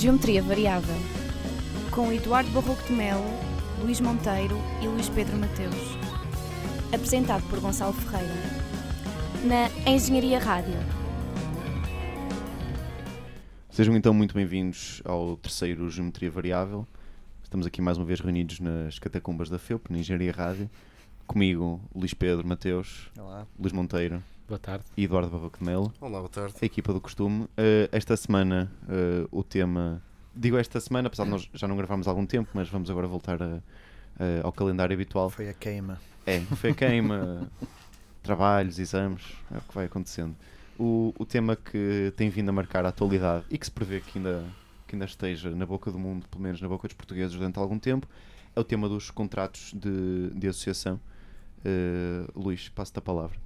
Geometria Variável, com Eduardo Barroco de Melo, Luís Monteiro e Luís Pedro Mateus. Apresentado por Gonçalo Ferreira, na Engenharia Rádio. Sejam então muito bem-vindos ao terceiro Geometria Variável. Estamos aqui mais uma vez reunidos nas catacumbas da FEUP, na Engenharia Rádio. Comigo, Luís Pedro Mateus, Olá. Luís Monteiro Boa tarde. e Eduardo Barroco de Melo. Olá, boa tarde. A equipa do costume. Uh, esta semana uh, o tema. Digo esta semana, apesar de nós já não gravámos há algum tempo, mas vamos agora voltar a- a- ao calendário habitual. Foi a queima. É, foi a queima, trabalhos, exames, é o que vai acontecendo. O, o tema que tem vindo a marcar a atualidade e que se prevê que ainda, que ainda esteja na boca do mundo, pelo menos na boca dos portugueses durante algum tempo, é o tema dos contratos de, de associação. Uh, Luís, passo-te a palavra.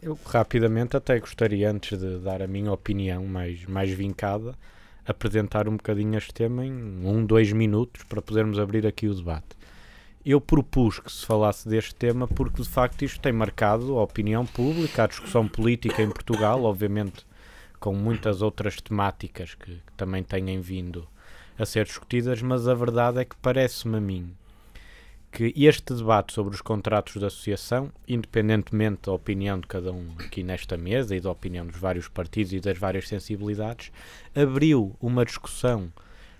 Eu rapidamente até gostaria, antes de dar a minha opinião mais, mais vincada, apresentar um bocadinho este tema em um, dois minutos para podermos abrir aqui o debate. Eu propus que se falasse deste tema porque de facto isto tem marcado a opinião pública, a discussão política em Portugal, obviamente com muitas outras temáticas que, que também têm vindo a ser discutidas, mas a verdade é que parece-me a mim que este debate sobre os contratos de associação, independentemente da opinião de cada um aqui nesta mesa e da opinião dos vários partidos e das várias sensibilidades, abriu uma discussão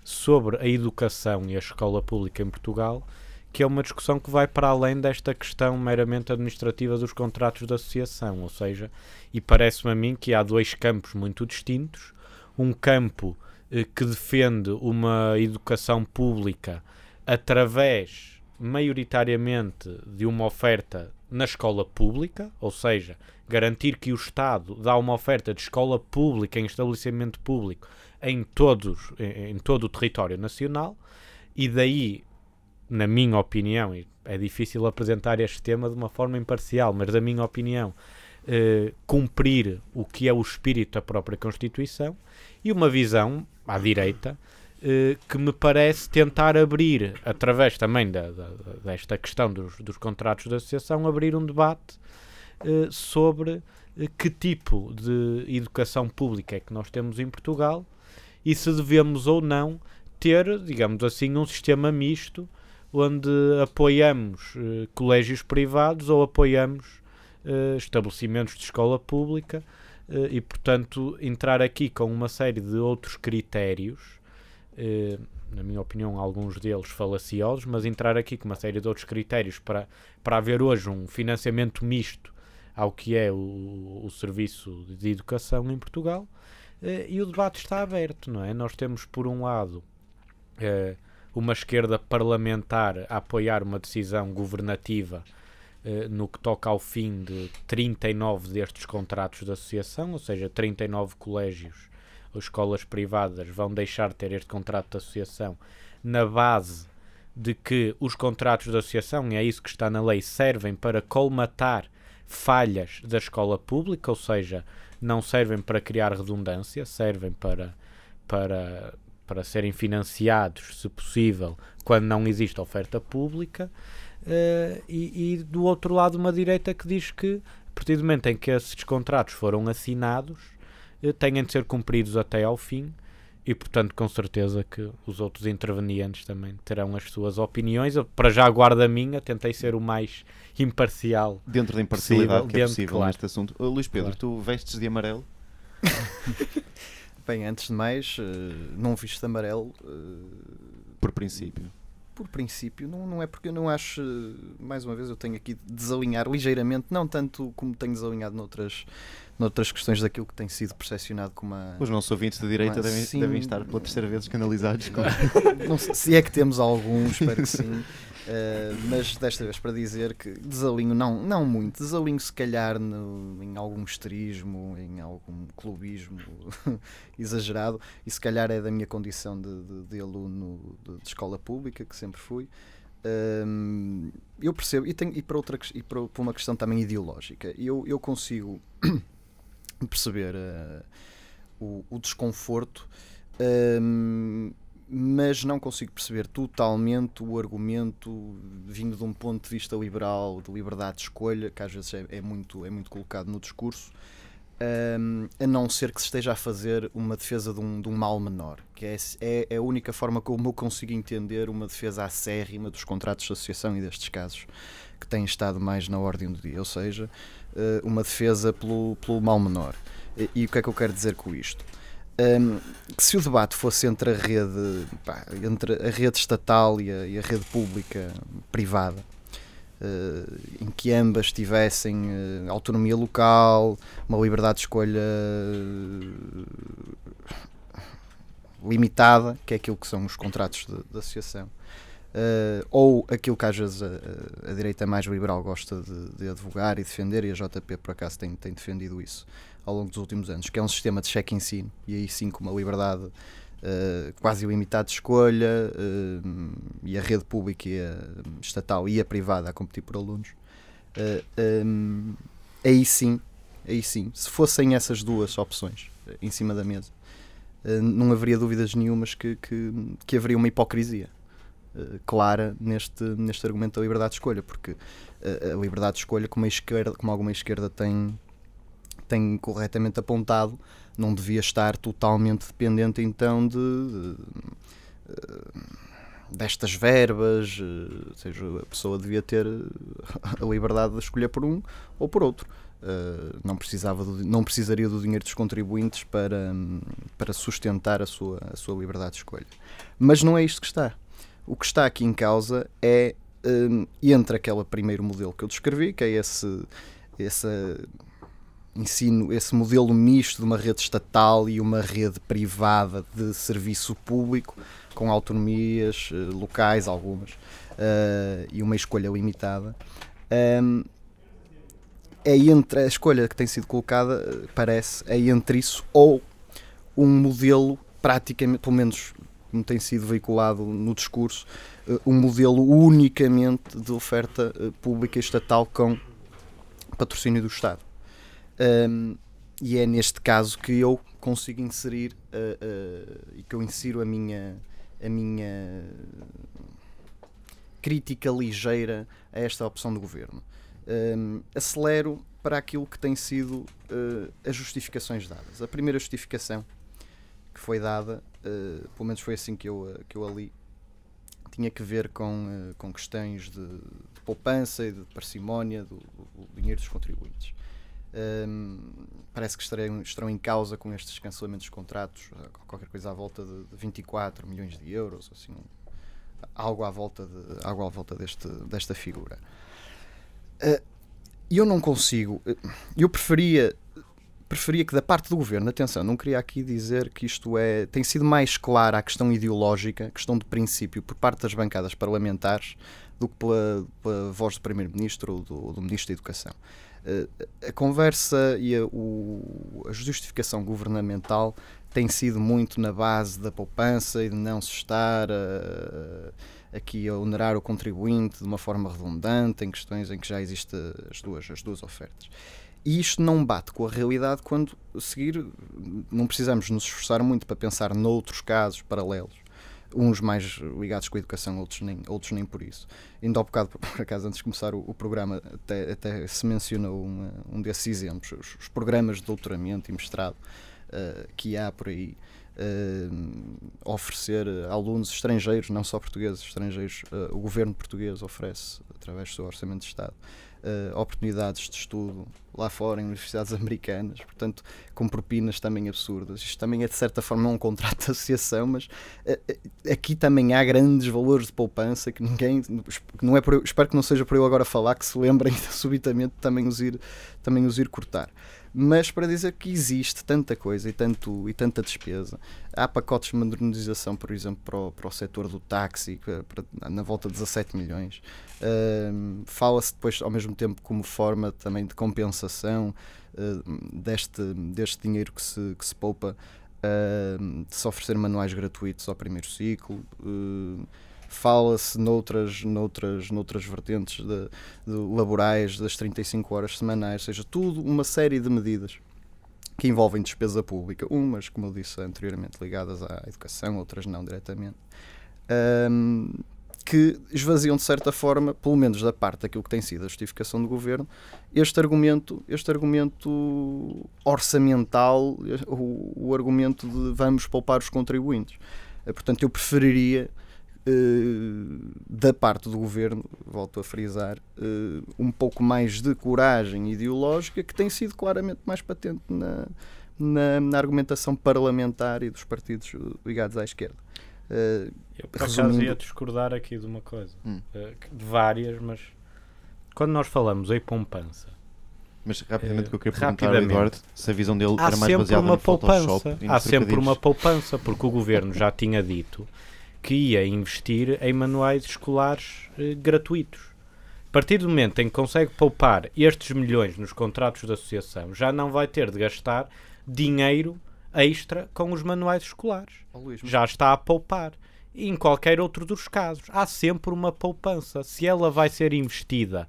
sobre a educação e a escola pública em Portugal, que é uma discussão que vai para além desta questão meramente administrativa dos contratos de associação, ou seja, e parece-me a mim que há dois campos muito distintos, um campo eh, que defende uma educação pública através maioritariamente de uma oferta na escola pública, ou seja, garantir que o Estado dá uma oferta de escola pública em estabelecimento público em, todos, em, em todo o território nacional, e daí, na minha opinião, e é difícil apresentar este tema de uma forma imparcial, mas da minha opinião, eh, cumprir o que é o espírito da própria Constituição, e uma visão à direita que me parece tentar abrir, através também da, da- desta questão dos, dos contratos de associação, abrir um debate eh, sobre eh, que tipo de educação pública é que nós temos em Portugal e se devemos ou não ter, digamos assim, um sistema misto onde apoiamos eh, colégios privados ou apoiamos eh, estabelecimentos de escola pública eh, e, portanto, entrar aqui com uma série de outros critérios eh, na minha opinião, alguns deles falaciosos, mas entrar aqui com uma série de outros critérios para, para haver hoje um financiamento misto ao que é o, o serviço de educação em Portugal. eh, e o debate está aberto, não é? Nós temos, por um lado, eh, uma esquerda parlamentar a apoiar uma decisão governativa eh, no que toca ao fim de 39 destes contratos de associação, ou seja, 39 colégios ou escolas privadas vão deixar de ter este contrato de associação na base de que os contratos de associação, e é isso que está na lei, servem para colmatar falhas da escola pública, ou seja, não servem para criar redundância, servem para, para, para serem financiados, se possível, quando não existe oferta pública. Eh, e, e do outro lado, uma direita que diz que, a partir do momento em que esses contratos foram assinados, eh, têm de ser cumpridos até ao fim e, portanto, com certeza que os outros intervenientes também terão as suas opiniões. Eu, para já guardo a minha, tentei ser o mais imparcial. Dentro da imparcialidade Possível, que é dentro, possível claro. neste assunto. Uh, Luís Pedro, Claro. tu vestes de amarelo? Bem, antes de mais, eh, não visto de amarelo. eh, Por princípio. Por princípio, não, não é porque eu não acho. Mais uma vez, eu tenho aqui de desalinhar ligeiramente, não tanto como tenho desalinhado noutras, noutras questões daquilo que tem sido percepcionado como a. Os nossos ouvintes de direita devem, sim. devem estar pela terceira vez escandalizados. com- Não se é que temos algum, espero que sim. eh, mas desta vez para dizer que desalinho, não, não muito, desalinho se calhar no- em algum esterismo, em algum clubismo exagerado, e se calhar é da minha condição de, de- de aluno de, de escola pública, que sempre fui. Hum, eu percebo, e, tenho, e, para outra, e para, para uma questão também ideológica, eu, eu consigo perceber eh, o, o desconforto, hum, mas não consigo perceber totalmente o argumento vindo de um ponto de vista liberal, de liberdade de escolha, que às vezes é, é muito, é muito colocado no discurso, um, a não ser que se esteja a fazer uma defesa de um, de um mal menor, que é, é, é, a única forma como eu consigo entender uma defesa acérrima dos contratos de associação e destes casos que têm estado mais na ordem do dia, ou seja, uh, uma defesa pelo, pelo mal menor. E, e, o que é que eu quero dizer com isto? Um, se o debate fosse entre a rede, pá, entre a rede estatal e a, e a rede pública privada, Uh, em que ambas tivessem uh, autonomia local, uma liberdade de escolha uh, limitada, que é aquilo que são os contratos de, de associação, ou aquilo que às vezes a, a, direita mais liberal gosta de, de, advogar e defender, e a JP por acaso tem, tem defendido isso ao longo dos últimos anos, que é um sistema de cheque-ensino, e aí sim com uma liberdade uh, quase ilimitado de escolha uh, e a rede pública e a estatal e a privada a competir por alunos, uh, eh, um, aí sim, aí sim, se fossem essas duas opções em cima da mesa, não haveria dúvidas nenhumas que, que, que haveria uma hipocrisia clara neste, neste argumento da liberdade de escolha, porque a liberdade de escolha, como, a esquerda, como alguma esquerda tem, tem corretamente apontado, não devia estar totalmente dependente então de, de, de destas verbas, eh, ou seja, a pessoa devia ter a liberdade de escolher por um ou por outro. Não, precisava do, não precisaria do dinheiro dos contribuintes para, para sustentar a sua, a sua liberdade de escolha. Mas não é isto que está. O que está aqui em causa é entre aquele primeiro modelo que eu descrevi, que é esse, essa ensino esse modelo misto de uma rede estatal e uma rede privada de serviço público, com autonomias uh, locais, algumas, uh, e uma escolha limitada. Um, é entre a escolha que tem sido colocada, eh, parece, é entre isso ou um modelo praticamente, pelo menos como tem sido veiculado no discurso, um modelo unicamente de oferta pública estatal com patrocínio do Estado. Um, e é neste caso que eu consigo inserir uh, uh, e que eu insiro a minha, a minha crítica ligeira a esta opção do governo. Um, acelero para aquilo que tem sido uh, as justificações dadas. A primeira justificação que foi dada, pelo menos foi assim que eu, que eu a li, tinha que ver com, com questões de, de poupança e de parcimónia do, do dinheiro dos contribuintes. Um, parece que estarão, estarão em causa com estes cancelamentos de contratos eh, qualquer coisa à volta de, 24 milhões de euros, assim, algo à volta, de, algo à volta deste, desta figura. Uh, eu não consigo, eu preferia, preferia que da parte do governo, atenção, não queria aqui dizer que isto é, tem sido mais clara a questão ideológica, a questão de princípio por parte das bancadas parlamentares do que pela, pela voz do Primeiro-Ministro ou do, do Ministro da Educação. Eh, a conversa e a, o, a, justificação governamental tem sido muito na base da poupança e de não se estar a, aqui a onerar o contribuinte de uma forma redundante em questões em que já existem as duas, as duas ofertas. E isto não bate com a realidade quando seguir, não precisamos nos esforçar muito para pensar noutros casos paralelos uns mais ligados com a educação, outros nem, outros nem por isso. Ainda há bocado, por acaso, antes de começar o, o programa, até, até, se mencionou uma, um desses exemplos, os, os, programas de doutoramento e mestrado uh, que há por aí. Uh, oferecer a alunos estrangeiros, não só portugueses, estrangeiros, uh, o governo português oferece, através do seu orçamento de Estado, uh, oportunidades de estudo lá fora, em universidades americanas, portanto, com propinas também absurdas. Isto também é, de certa forma, um contrato de associação, mas uh, aqui também há grandes valores de poupança que ninguém, não é espero que não seja por eu agora falar, que se lembrem subitamente também os ir, também os ir cortar mas para dizer que existe tanta coisa e, tanto, e tanta despesa. Há pacotes de modernização, por exemplo, para o, para o setor do táxi, para, na volta de 17 milhões. Uh, Fala-se depois, ao mesmo tempo, como forma também de compensação uh, deste, deste dinheiro que se, que se poupa, uh, de se oferecer manuais gratuitos ao primeiro ciclo fala-se noutras, noutras, noutras vertentes de, de laborais das 35 horas semanais, ou seja, tudo uma série de medidas que envolvem despesa pública, umas, como eu disse anteriormente, ligadas à educação, outras não diretamente, um, que esvaziam de certa forma, pelo menos da parte daquilo que tem sido a justificação do governo, este argumento, este argumento orçamental, o, o argumento de vamos poupar os contribuintes. Eh, portanto, eu preferiria da parte do governo, volto a frisar, eh, um pouco mais de coragem ideológica que tem sido claramente mais patente na, na, na argumentação parlamentar e dos partidos ligados à esquerda. Uh, eu por acaso ia discordar aqui de uma coisa, hum. de várias, mas quando nós falamos em poupança. Mas rapidamente o que eu queria perguntar ao Eduardo se a visão dele era mais baseada uma no poupança. Há sempre uma poupança, porque o governo já tinha dito que ia investir em manuais escolares eh, gratuitos. A partir do momento em que consegue poupar estes milhões nos contratos da associação, já não vai ter de gastar dinheiro extra com os manuais escolares. Oh, Luís, Já está a poupar. E em qualquer outro dos casos, há sempre uma poupança. Se ela vai ser investida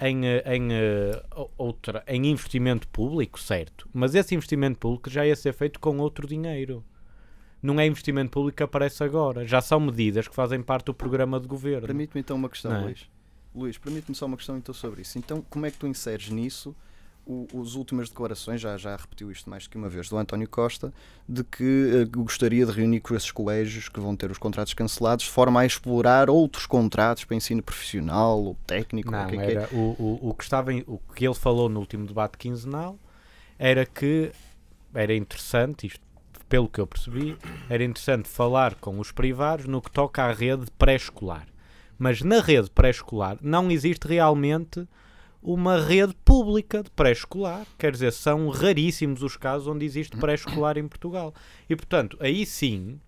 em, eh, em, uh, outra, em investimento público, certo, mas esse investimento público já ia ser feito com outro dinheiro. Não é investimento público que aparece agora. Já são medidas que fazem parte do programa de governo. Permite-me então uma questão, é? Luís. Luís, permite-me só uma questão então sobre isso. Então, como é que tu inseres nisso o, as últimas declarações, já, já repetiu isto mais que uma vez, do António Costa, de que uh, gostaria de reunir com esses colégios que vão ter os contratos cancelados de forma a explorar outros contratos para ensino profissional ou técnico. Não, o que é era, que é? o, o, o, que estava em, o que ele falou no último debate quinzenal era que era interessante, isto pelo que eu percebi, era interessante falar com os privados no que toca à rede pré-escolar. Mas na rede pré-escolar não existe realmente uma rede pública de pré-escolar. Quer dizer, são raríssimos os casos onde existe pré-escolar em Portugal. E, portanto, aí sim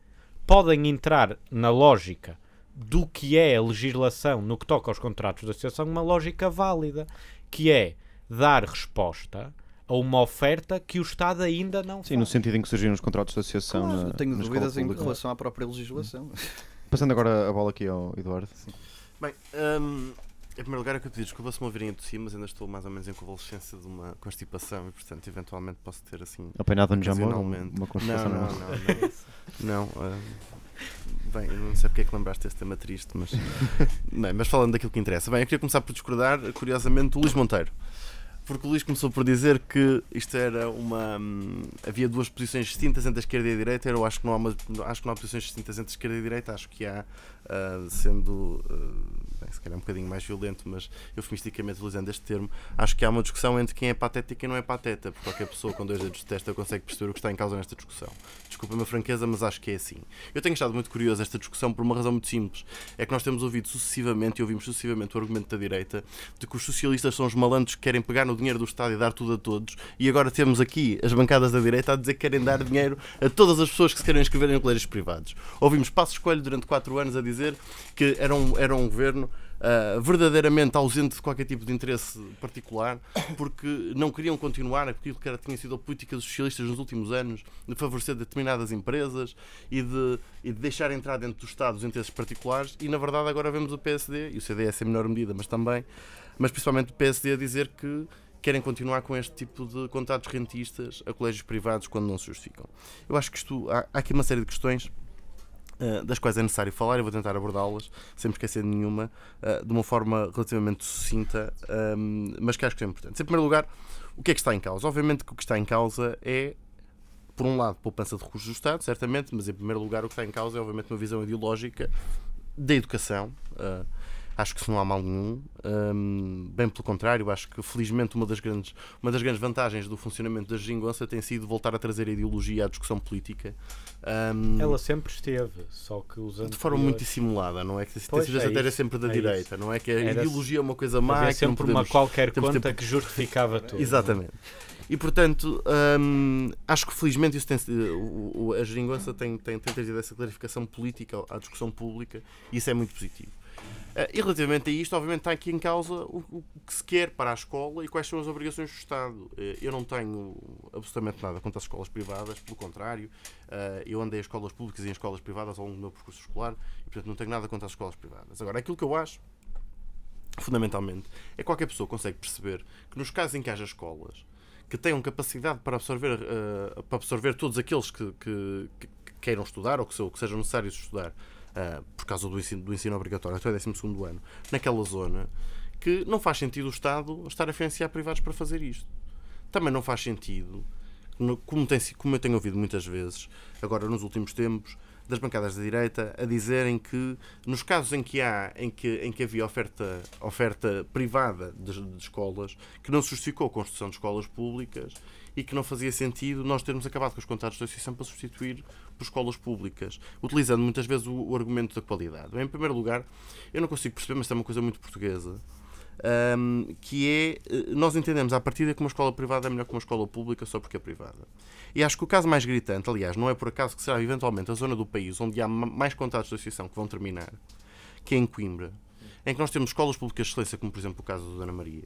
podem entrar na lógica do que é a legislação no que toca aos contratos de associação, uma lógica válida, que é dar resposta a uma oferta que o Estado ainda não Sim, faz. no sentido em que surgiram os contratos de associação. Claro, na, tenho na dúvidas em relação à própria legislação. Passando agora a bola aqui ao Eduardo. Sim. Bem, um, em primeiro lugar, eu quero pedir desculpa se me ouvirem a tossir, mas ainda estou mais ou menos em convalescência de uma constipação e, portanto, eventualmente posso ter assim. Apanhado no jamor? Uma constipação? Não, não, não. não, não uh, bem, não sei porque é que lembraste deste tema triste, mas. bem, mas falando daquilo que interessa. Bem, eu queria começar por discordar, curiosamente, do Luís Monteiro porque o Luís começou por dizer que isto era uma. Hum, havia duas posições distintas entre a esquerda e a direita. Eu acho que não há, uma, acho que não há posições distintas entre a esquerda e a direita. Acho que há, uh, sendo. Uh, bem, se calhar um bocadinho mais violento, mas eufemisticamente utilizando este termo, acho que há uma discussão entre quem é pateta e quem não é pateta, porque qualquer pessoa com dois dedos de testa consegue perceber o que está em causa nesta discussão. Desculpa-me a franqueza, mas acho que é assim. Eu tenho estado muito curioso esta discussão por uma razão muito simples. É que nós temos ouvido sucessivamente, e ouvimos sucessivamente o argumento da direita, de que os socialistas são os malandros que querem pegar no dinheiro do Estado e dar tudo a todos, e agora temos aqui as bancadas da direita a dizer que querem dar dinheiro a todas as pessoas que se querem inscrever em colégios privados. Ouvimos Passos Coelho durante quatro anos a dizer que era um, era um governo uh, verdadeiramente ausente de qualquer tipo de interesse particular, porque não queriam continuar aquilo que era, tinha sido a política dos socialistas nos últimos anos, de favorecer determinadas empresas e de, e de deixar entrar dentro do Estado os interesses particulares, e na verdade agora vemos o PSD, e o CDS em menor medida, mas também, mas principalmente o PSD a dizer que querem continuar com este tipo de contratos rentistas a colégios privados quando não se justificam. Eu acho que isto há, há aqui uma série de questões das quais é necessário falar e vou tentar abordá-las sem esquecer nenhuma, uh, de uma forma relativamente sucinta, um, mas que acho que é importante. Em primeiro lugar, o que é que está em causa? Obviamente que o que está em causa é, por um lado, poupança de recursos do Estado, certamente, mas em primeiro lugar o que está em causa é, obviamente, uma visão ideológica da educação. Acho que isso não há mal nenhum. Um, bem pelo contrário, acho que felizmente uma das grandes, uma das grandes vantagens do funcionamento da geringonça tem sido voltar a trazer a ideologia à discussão política. Um, Ela sempre esteve, só que usando. De forma muito dissimulada, não é? Que pois, a é é sempre da é direita, isso. não é? Que a Era ideologia é uma coisa má. É sempre podemos, uma qualquer conta tempo... que justificava tudo. Exatamente. E portanto, hum, acho que felizmente isso tem, o, a geringonça tem, tem, tem trazido essa clarificação política à discussão pública e isso é muito positivo. Uh, e relativamente a isto, obviamente, está aqui em causa o, que se quer para a escola e quais são as obrigações do Estado. Uh, eu não tenho absolutamente nada contra as escolas privadas, pelo contrário, uh, eu andei em escolas públicas e em escolas privadas ao longo do meu percurso escolar e, portanto, não tenho nada contra as escolas privadas. Agora, aquilo que eu acho, fundamentalmente, é que qualquer pessoa consegue perceber que nos casos em que haja escolas que tenham capacidade para absorver, para absorver todos aqueles que, que, que queiram estudar ou que sejam necessários estudar uh, por causa do ensino, do ensino obrigatório até o 12 ano, naquela zona, que não faz sentido o Estado estar a financiar privados para fazer isto. Também não faz sentido, como, tem, como eu tenho ouvido muitas vezes, agora nos últimos tempos, das bancadas da direita a dizerem que nos casos em que há em que, em que havia oferta, oferta privada de, de escolas que não se justificou a construção de escolas públicas e que não fazia sentido nós termos acabado com os contratos de associação para substituir por escolas públicas, utilizando muitas vezes o, o argumento da qualidade. Em primeiro lugar, eu não consigo perceber, mas é uma coisa muito portuguesa, um, que é eh, nós entendemos à partida que uma escola privada é melhor que uma escola pública só porque é privada. E acho que o caso mais gritante, aliás, não é por acaso que será eventualmente a zona do país onde há mais contratos de associação que vão terminar, que é em Coimbra, em que nós temos escolas públicas de excelência, como por exemplo o caso da Dona Maria,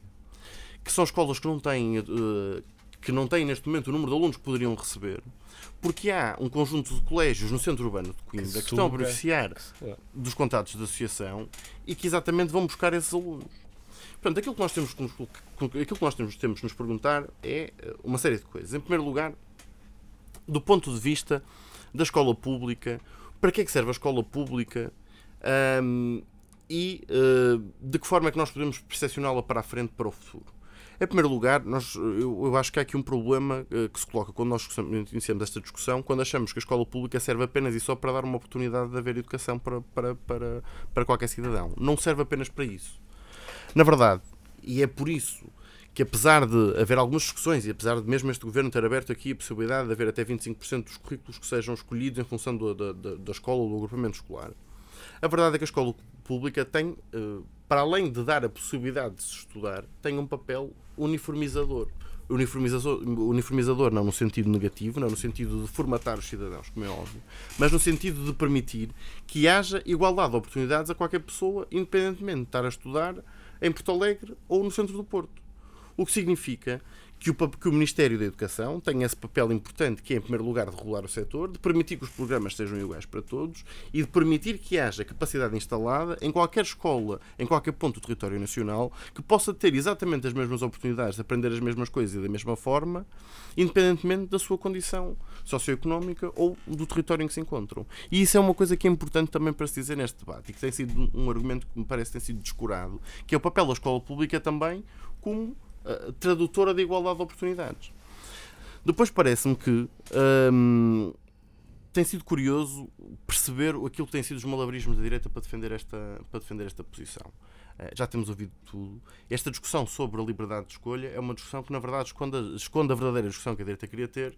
que são escolas que não têm, uh, que não têm neste momento o número de alunos que poderiam receber, porque há um conjunto de colégios no centro urbano de Coimbra que, que estão a beneficiar dos contratos de associação e que exatamente vão buscar esses alunos. Portanto, aquilo que nós temos que nos, aquilo que nós temos, temos nos perguntar é eh, uma série de coisas. Em primeiro lugar, do ponto de vista da escola pública, para que é que serve a escola pública um, e uh, de que forma é que nós podemos percepcioná-la para a frente, para o futuro. Em primeiro lugar, nós, eu, eu acho que há aqui um problema uh, que se coloca quando nós iniciamos esta discussão, quando achamos que a escola pública serve apenas e só para dar uma oportunidade de haver educação para, para, para, para qualquer cidadão. Não serve apenas para isso. Na verdade, e é por isso que apesar de haver algumas discussões e apesar de mesmo este governo ter aberto aqui a possibilidade de haver até 25% dos currículos que sejam escolhidos em função do, da, da, da, escola ou do agrupamento escolar, a verdade é que a escola pública tem, eh, para além de dar a possibilidade de se estudar, tem um papel uniformizador. Uniformizador, uniformizador não no sentido negativo, não no sentido de formatar os cidadãos, como é óbvio, mas no sentido de permitir que haja igualdade de oportunidades a qualquer pessoa, independentemente de estar a estudar em Porto Alegre ou no centro do Porto. O que significa que o, que o Ministério da Educação tem esse papel importante, que é, em primeiro lugar, de regular o setor, de permitir que os programas sejam iguais para todos e de permitir que haja capacidade instalada em qualquer escola, em qualquer ponto do território nacional, que possa ter exatamente as mesmas oportunidades de aprender as mesmas coisas e da mesma forma, independentemente da sua condição socioeconómica ou do território em que se encontram. E isso é uma coisa que é importante também para se dizer neste debate e que tem sido um argumento que me parece ter sido descurado, que é o papel da escola pública também como uh, tradutora da igualdade de oportunidades. Depois parece-me que hum, tem sido curioso perceber aquilo que tem sido os malabarismos da direita para defender esta, para defender esta posição. Uh, já temos ouvido tudo. Esta discussão sobre a liberdade de escolha é uma discussão que, na verdade, esconde, esconde a verdadeira discussão que a direita queria ter,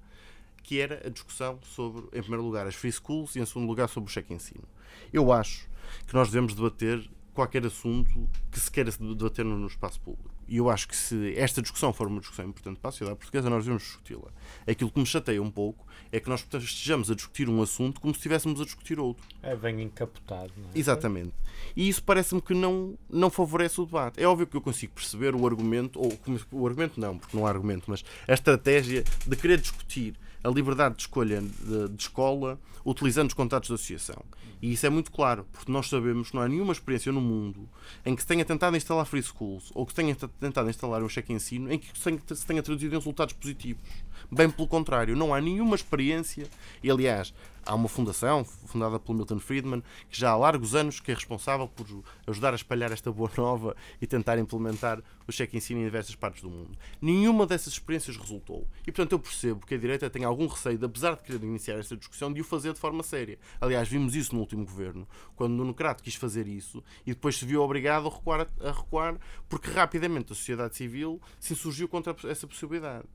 que era a discussão sobre, em primeiro lugar, as free schools e, em segundo lugar, sobre o cheque ensino. Eu acho que nós devemos debater qualquer assunto que se queira debater no espaço público. E eu acho que se esta discussão for uma discussão importante para a sociedade portuguesa, nós devemos discuti-la. Aquilo que me chateia um pouco é que nós estejamos a discutir um assunto como se estivéssemos a discutir outro. É bem encapotado, não é? Exatamente. E isso parece-me que não, não favorece o debate. É óbvio que eu consigo perceber o argumento, ou o argumento não, porque não há argumento, mas a estratégia de querer discutir a liberdade de escolha de, de, escola utilizando os contatos de associação. E isso é muito claro, porque nós sabemos que não há nenhuma experiência no mundo em que se tenha tentado instalar free schools ou que se tenha tentado instalar um cheque ensino em que se tenha traduzido em resultados positivos. Bem pelo contrário, não há nenhuma experiência, e aliás, há uma fundação, fundada pelo Milton Friedman, que já há largos anos que é responsável por ajudar a espalhar esta boa nova e tentar implementar o cheque ensino em diversas partes do mundo. Nenhuma dessas experiências resultou. E, portanto, eu percebo que a direita tem algum receio, de, apesar de querer iniciar esta discussão, de o fazer de forma séria. Aliás, vimos isso no último governo, quando Nuno Crato quis fazer isso e depois se viu obrigado a recuar, a recuar porque rapidamente a sociedade civil se insurgiu contra essa possibilidade.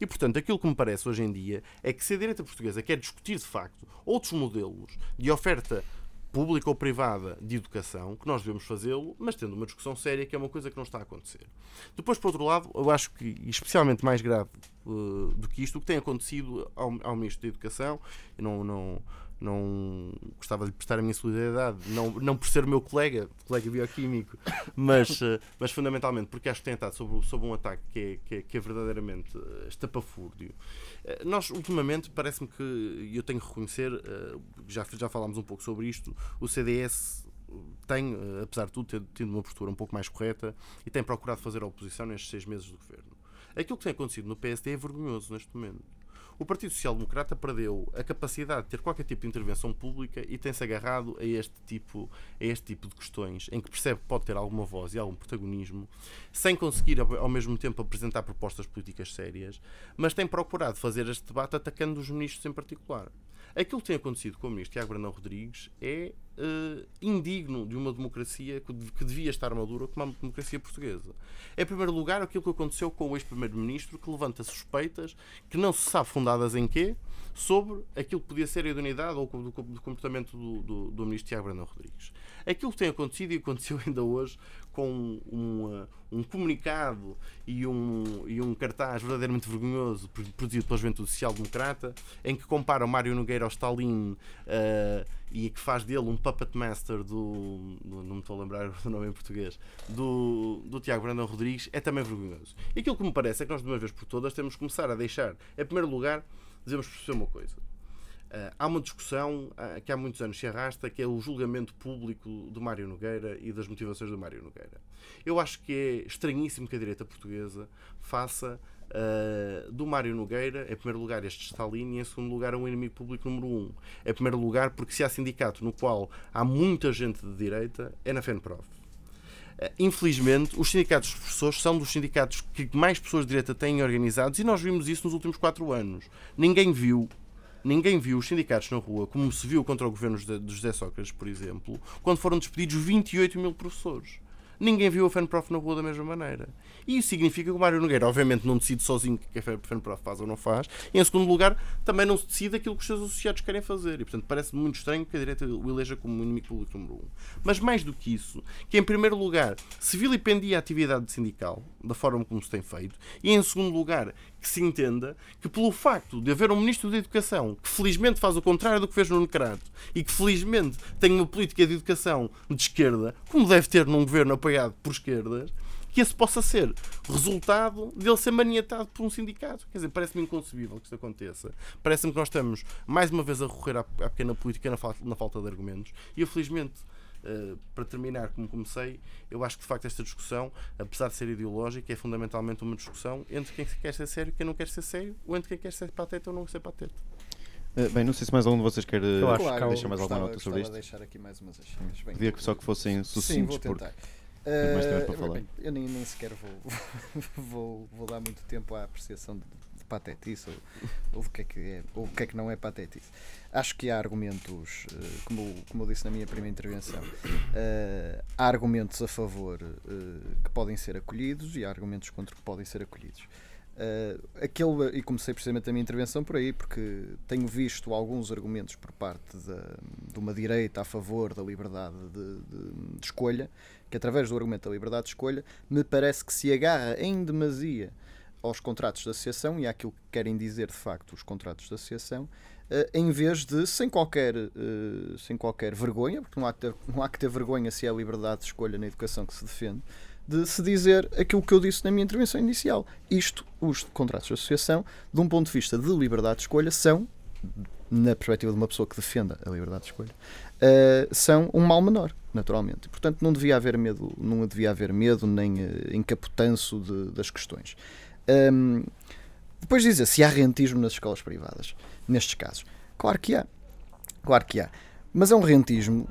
E, portanto, aquilo que me parece hoje em dia é que se a direita portuguesa quer discutir de facto outros modelos de oferta pública ou privada de educação, que nós devemos fazê-lo, mas tendo uma discussão séria, que é uma coisa que não está a acontecer. Depois, por outro lado, eu acho que, especialmente mais grave uh, do que isto, o que tem acontecido ao, ao Ministro da Educação, não, não, não gostava de prestar a minha solidariedade, não, não por ser meu colega, colega bioquímico, mas, eh, mas fundamentalmente porque acho que tem estado sob, sob um ataque que é, que é, que é verdadeiramente eh, estapafúrdio. Eh, nós, ultimamente, parece-me que, eu tenho que reconhecer, já, já falámos um pouco sobre isto, o CDS tem, apesar de tudo, tido uma postura um pouco mais correta e tem procurado fazer a oposição nestes seis meses do governo. Aquilo que tem acontecido no PSD é vergonhoso neste momento o Partido Social Democrata perdeu a capacidade de ter qualquer tipo de intervenção pública e tem-se agarrado a este, tipo, a este tipo de questões, em que percebe que pode ter alguma voz e algum protagonismo, sem conseguir ao mesmo tempo apresentar propostas políticas sérias, mas tem procurado fazer este debate atacando os ministros em particular. Aquilo que tem acontecido com o ministro Tiago Brandão Rodrigues é uh, indigno de uma democracia que, devia estar madura como a democracia portuguesa. Em primeiro lugar, aquilo que aconteceu com o ex-primeiro-ministro, que levanta suspeitas que não se sabe fundadas em quê, sobre aquilo que podia ser a idoneidade ou do, do comportamento do, do, do ministro Tiago Brandão Rodrigues. Aquilo que tem acontecido e aconteceu ainda hoje com um, um comunicado e um, e um cartaz verdadeiramente vergonhoso produzido pela Juventude Social Democrata, em que compara o Mário Nogueira ao Stalin uh, e que faz dele um puppet master do, do, não me estou a lembrar do nome em português do, do Tiago Brandão Rodrigues é também vergonhoso. E aquilo que me parece é que nós de uma vez por todas temos que começar a deixar, em primeiro lugar, dizemos perceber uma coisa. Uh, há uma discussão uh, que há muitos anos se arrasta, que é o julgamento público do Mário Nogueira e das motivações do Mário Nogueira. Eu acho que é estranhíssimo que a direita portuguesa faça uh, do Mário Nogueira, em primeiro lugar, este Stalin, e em segundo lugar, um inimigo público número um. Em primeiro lugar, porque se há sindicato no qual há muita gente de direita, é na FENPROF. Infelizmente, os sindicatos de professores são dos sindicatos que mais pessoas de direita têm organizados e nós vimos isso nos últimos quatro anos. Ninguém viu Ninguém viu os sindicatos na rua, como se viu contra o governo de José Sócrates, por exemplo, quando foram despedidos 28 mil professores. Ninguém viu a FENPROF na rua da mesma maneira. E isso significa que o Mário Nogueira, obviamente, não decide sozinho o que a FENPROF faz ou não faz, e em segundo lugar, também não se decide aquilo que os seus associados querem fazer. E, portanto, parece muito estranho que a direita o eleja como inimigo público número um. Mas mais do que isso, que em primeiro lugar se vilipendia a atividade sindical, da forma como se tem feito, e em segundo lugar, que se entenda que pelo facto de haver um Ministro da Educação que felizmente faz o contrário do que fez no Necrato e que felizmente tem uma política de educação de esquerda, como deve ter num governo apoiado por esquerdas, que esse possa ser resultado dele ser maniatado por um sindicato. Quer dizer, parece-me inconcebível que isto aconteça. Parece-me que nós estamos mais uma vez a recorrer à, à pequena política na falta, na falta de argumentos e eu felizmente Uh, para terminar, como comecei, eu acho que de facto esta discussão, apesar de ser ideológica, é fundamentalmente uma discussão entre quem quer ser sério e quem não quer ser sério, ou entre quem quer ser pateta ou não ser pateta. Uh, bem, não sei se mais algum de vocês quer uh, claro, deixar mais alguma nota sobre isto. deixar aqui mais umas Pedia só que fossem sucintos. Sim, vou tentar. Porque mais tempo para falar. Bem, eu nem, nem sequer vou, vou, vou dar muito tempo à apreciação de, de patetice ou, ou, o que é que é, ou o que é que não é patetice. Acho que há argumentos, eh, como, como eu disse na minha primeira intervenção, uh, há argumentos a favor uh, que podem ser acolhidos e há argumentos contra que podem ser acolhidos. Uh, aquele, e comecei precisamente a minha intervenção por aí, porque tenho visto alguns argumentos por parte de, de uma direita a favor da liberdade de, de, de, escolha, que através do argumento da liberdade de escolha, me parece que se agarra em demasia aos contratos de associação e àquilo que querem dizer de facto os contratos de associação, Uh, em vez de, sem qualquer, uh, sem qualquer vergonha, porque não há, ter, não há que ter vergonha se é a liberdade de escolha na educação que se defende, de se dizer aquilo que eu disse na minha intervenção inicial. Isto, os contratos de associação, de um ponto de vista de liberdade de escolha, são, na perspectiva de uma pessoa que defenda a liberdade de escolha, uh, são um mal menor, naturalmente. Portanto, não devia haver medo, não devia haver medo nem encaputanço de, das questões. Um, depois dizer se há rentismo nas escolas privadas nestes casos? Claro que há. Claro que há. Mas é um rentismo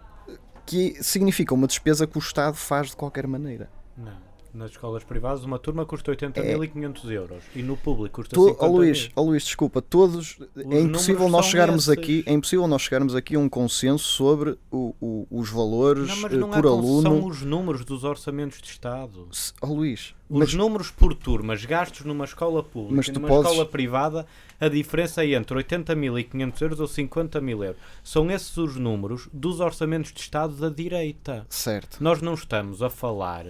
que significa uma despesa que o Estado faz de qualquer maneira. Não nas escolas privadas, uma turma custa 80.500 é. euros e no público custa tu, 50 oh Luís, oh Luís, desculpa, todos Os é impossível nós chegarmos esses. aqui, é impossível nós chegarmos aqui a um consenso sobre o, o, os valores não, mas não por aluno. São os números dos orçamentos de Estado. Oh Luís, os mas, números por turmas gastos numa escola pública e numa podes... escola privada, a diferença é entre 80.500 euros ou 50 mil euros. São esses os números dos orçamentos de Estado da direita. Certo. Nós não estamos a falar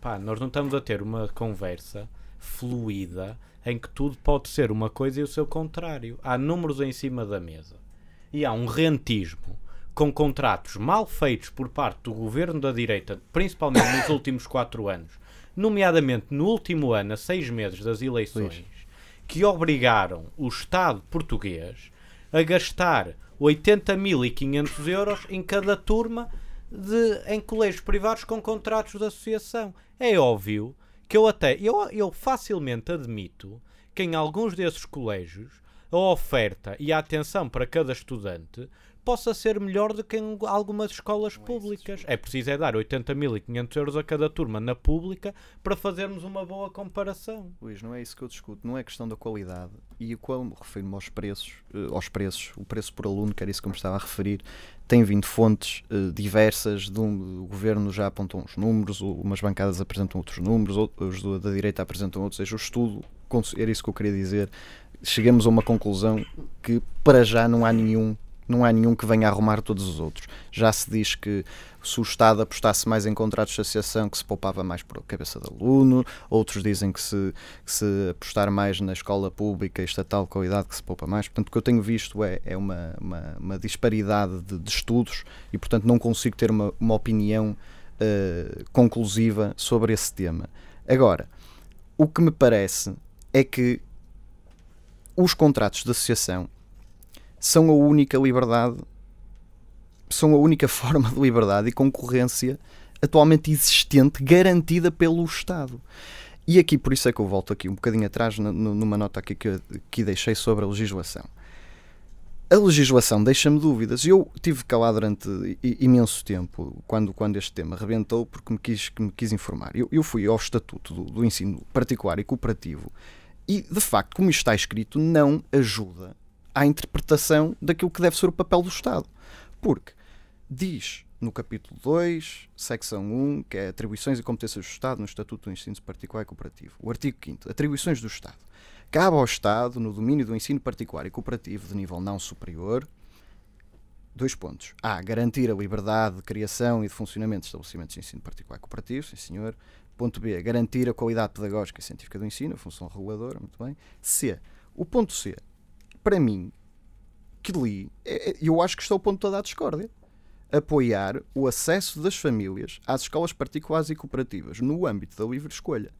pá, nós não estamos a ter uma conversa fluida em que tudo pode ser uma coisa e o seu contrário. Há números em cima da mesa. E há um rentismo com contratos mal feitos por parte do governo da direita, principalmente nos últimos quatro anos, nomeadamente no último ano, a seis meses das eleições, que obrigaram o Estado português a gastar 80.500 euros em cada turma de, em colégios privados com contratos de associação. É óbvio que eu até, eu, eu facilmente admito que em alguns desses colégios a oferta e a atenção para cada estudante possa ser melhor do que em algumas escolas públicas. É preciso é dar 80.500 euros a cada turma na pública para fazermos uma boa comparação. Luís, não é isso que eu discuto, não é questão da qualidade. E quando refiro-me aos preços, eh, aos preços, o preço por aluno, que era isso que eu me estava a referir, tem vindo fontes uh, diversas, um, o governo já apontou uns números, umas bancadas apresentam outros números, outros da direita apresentam outros, ou seja, o estudo, era isso que eu queria dizer, chegamos a uma conclusão que para já não há nenhum não há nenhum que venha a arrumar todos os outros. Já se diz que se o Estado apostasse mais em contratos de associação, que se poupava mais por cabeça de aluno, outros dizem que se, que se apostar mais na escola pública e estatal de qualidade, que se poupa mais. Portanto, o que eu tenho visto é, é uma, uma, uma disparidade de, de, estudos e, portanto, não consigo ter uma, uma opinião uh, conclusiva sobre esse tema. Agora, o que me parece é que os contratos de associação são a única liberdade, são a única forma de liberdade e concorrência atualmente existente, garantida pelo Estado. E aqui, por isso é que eu volto aqui um bocadinho atrás, numa nota aqui que, que deixei sobre a legislação. A legislação deixa-me dúvidas. Eu tive lá durante imenso tempo, quando, quando este tema rebentou, porque me quis, me quis informar. Eu, eu fui ao Estatuto do, do Ensino Particular e Cooperativo e, de facto, como está escrito, não ajuda à interpretação daquilo que deve ser o papel do Estado. Porque diz no capítulo 2, secção 1, que é atribuições e competências do Estado no Estatuto do Ensino Particular e Cooperativo. O artigo 5 atribuições do Estado. Cabe ao Estado, no domínio do ensino particular e cooperativo de nível não superior, dois pontos. A. Garantir a liberdade de criação e de funcionamento de estabelecimentos de ensino particular e cooperativo, sim senhor. Ponto B. Garantir a qualidade pedagógica e científica do ensino, a função reguladora, muito bem. C. O ponto C para mim, que li, é, é, eu acho que está o ponto toda a discórdia. Apoiar o acesso das famílias às escolas particulares e cooperativas no âmbito da livre escolha.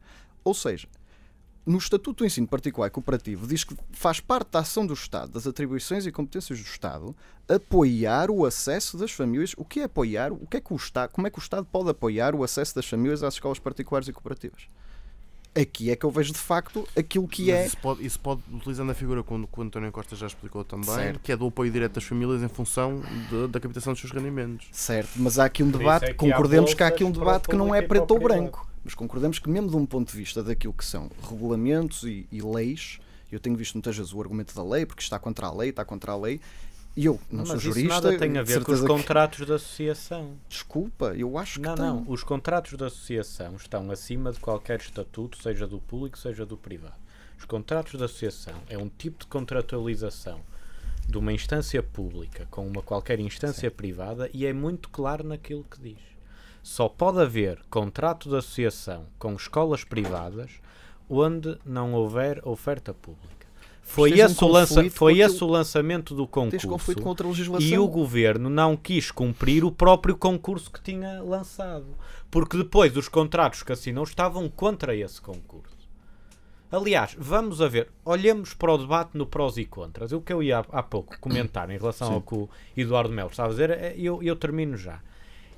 Ou seja, no Estatuto do Ensino Particular e Cooperativo diz que faz parte da ação do Estado, das atribuições e competências do Estado, apoiar o acesso das famílias. O que é apoiar? O que é que o Estado, como é que o Estado pode apoiar o acesso das famílias às escolas particulares e cooperativas? Aqui é que eu vejo de facto aquilo que Mas é. Isso pode, isso pode, utilizando a figura que o António Costa já explicou também, certo. que é do apoio direto das famílias em função de, da captação dos seus rendimentos. Certo, mas há aqui um debate, é concordemos que há aqui um debate que não é preto ou branco, mas concordemos que, mesmo de um ponto de vista daquilo que são regulamentos e, e leis, eu tenho visto muitas vezes o argumento da lei, porque está contra a lei, está contra a lei, e eu não, sou jurista. Isso nada tem a ver com os contratos que... de associação. Desculpa, eu acho que não. Tem. Não, os contratos de associação estão acima de qualquer estatuto, seja do público, seja do privado. Os contratos de associação é um tipo de contratualização de uma instância pública com uma qualquer instância Sim. privada e é muito claro naquilo que diz. Só pode haver contrato de associação com escolas privadas onde não houver oferta pública. Foi, esse, um o, lança, foi esse o lançamento do concurso. E o governo não quis cumprir o próprio concurso que tinha lançado. Porque depois os contratos que assinam estavam contra esse concurso. Aliás, vamos a ver, olhemos para o debate no prós e contras. O que eu ia há pouco comentar em relação Sim. ao que o Eduardo Melo estava a dizer, é, eu, eu termino já.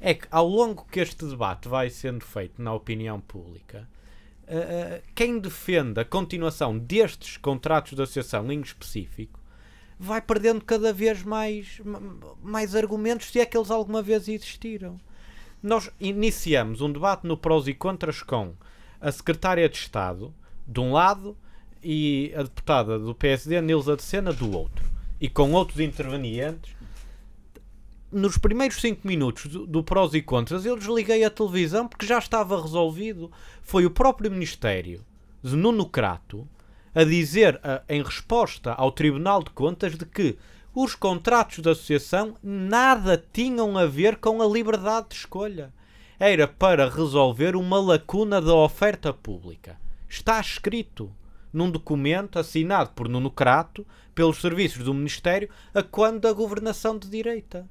É que ao longo que este debate vai sendo feito na opinião pública, uh, quem defende a continuação destes contratos de associação em específico vai perdendo cada vez mais, mais argumentos, se é que eles alguma vez existiram. Nós iniciamos um debate no prós e contras com a secretária de Estado, de um lado, e a deputada do PSD, Nilza de Sena, do outro. E com outros intervenientes nos primeiros 5 minutos do, do, prós e contras, eu desliguei a televisão porque já estava resolvido. Foi o próprio Ministério de Nuno Crato a dizer, a, em resposta ao Tribunal de Contas, de que os contratos de associação nada tinham a ver com a liberdade de escolha. Era para resolver uma lacuna da oferta pública. Está escrito num documento assinado por Nuno Crato pelos serviços do Ministério a quando da governação de direita.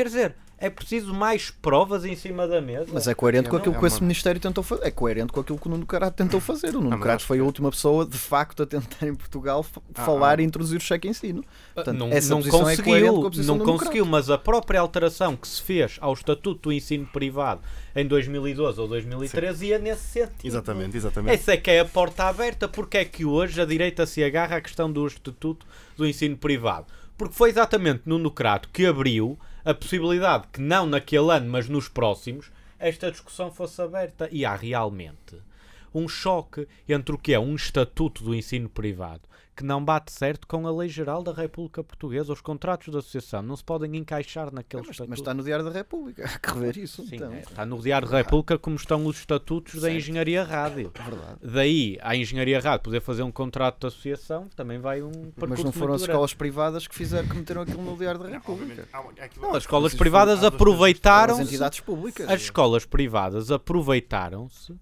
Quer dizer, É preciso mais provas em cima da mesa. Mas é coerente com Não, aquilo é que esse uma- Ministério tentou fazer. É coerente com aquilo que o Nuno Carato tentou fazer. O Nuno Ah, mas Carato foi a última pessoa, de facto, a tentar em Portugal Ah, falar ah. e introduzir o cheque ensino. Portanto, não essa não posição é coerente conseguiu, com a posição não do Nuno conseguiu, mas a própria alteração que se fez ao Estatuto do Ensino Privado em 2012 ou 2013 ia nesse sentido. Exatamente, exatamente. Essa é que é a porta aberta, porque é que hoje a direita se agarra à questão do Estatuto do Ensino Privado? Porque foi exatamente Nuno Crato que abriu a possibilidade que não naquele ano, mas nos próximos, esta discussão fosse aberta. E há realmente um choque entre o que é um Estatuto do Ensino Privado que não bate certo com a Lei Geral da República Portuguesa. Os contratos de associação não se podem encaixar naquele Mas, Estatuto. mas está no Diário da República. Há que rever isso. Sim, então. é, está no Diário da República como estão os estatutos da Certo. Engenharia Rádio. É verdade. Daí a Engenharia Rádio poder fazer um contrato de associação, também vai um Mas não foram as escolas privadas que fizeram que meteram aquilo no Diário da República. Não, as escolas privadas aproveitaram As entidades públicas. as escolas privadas aproveitaram-se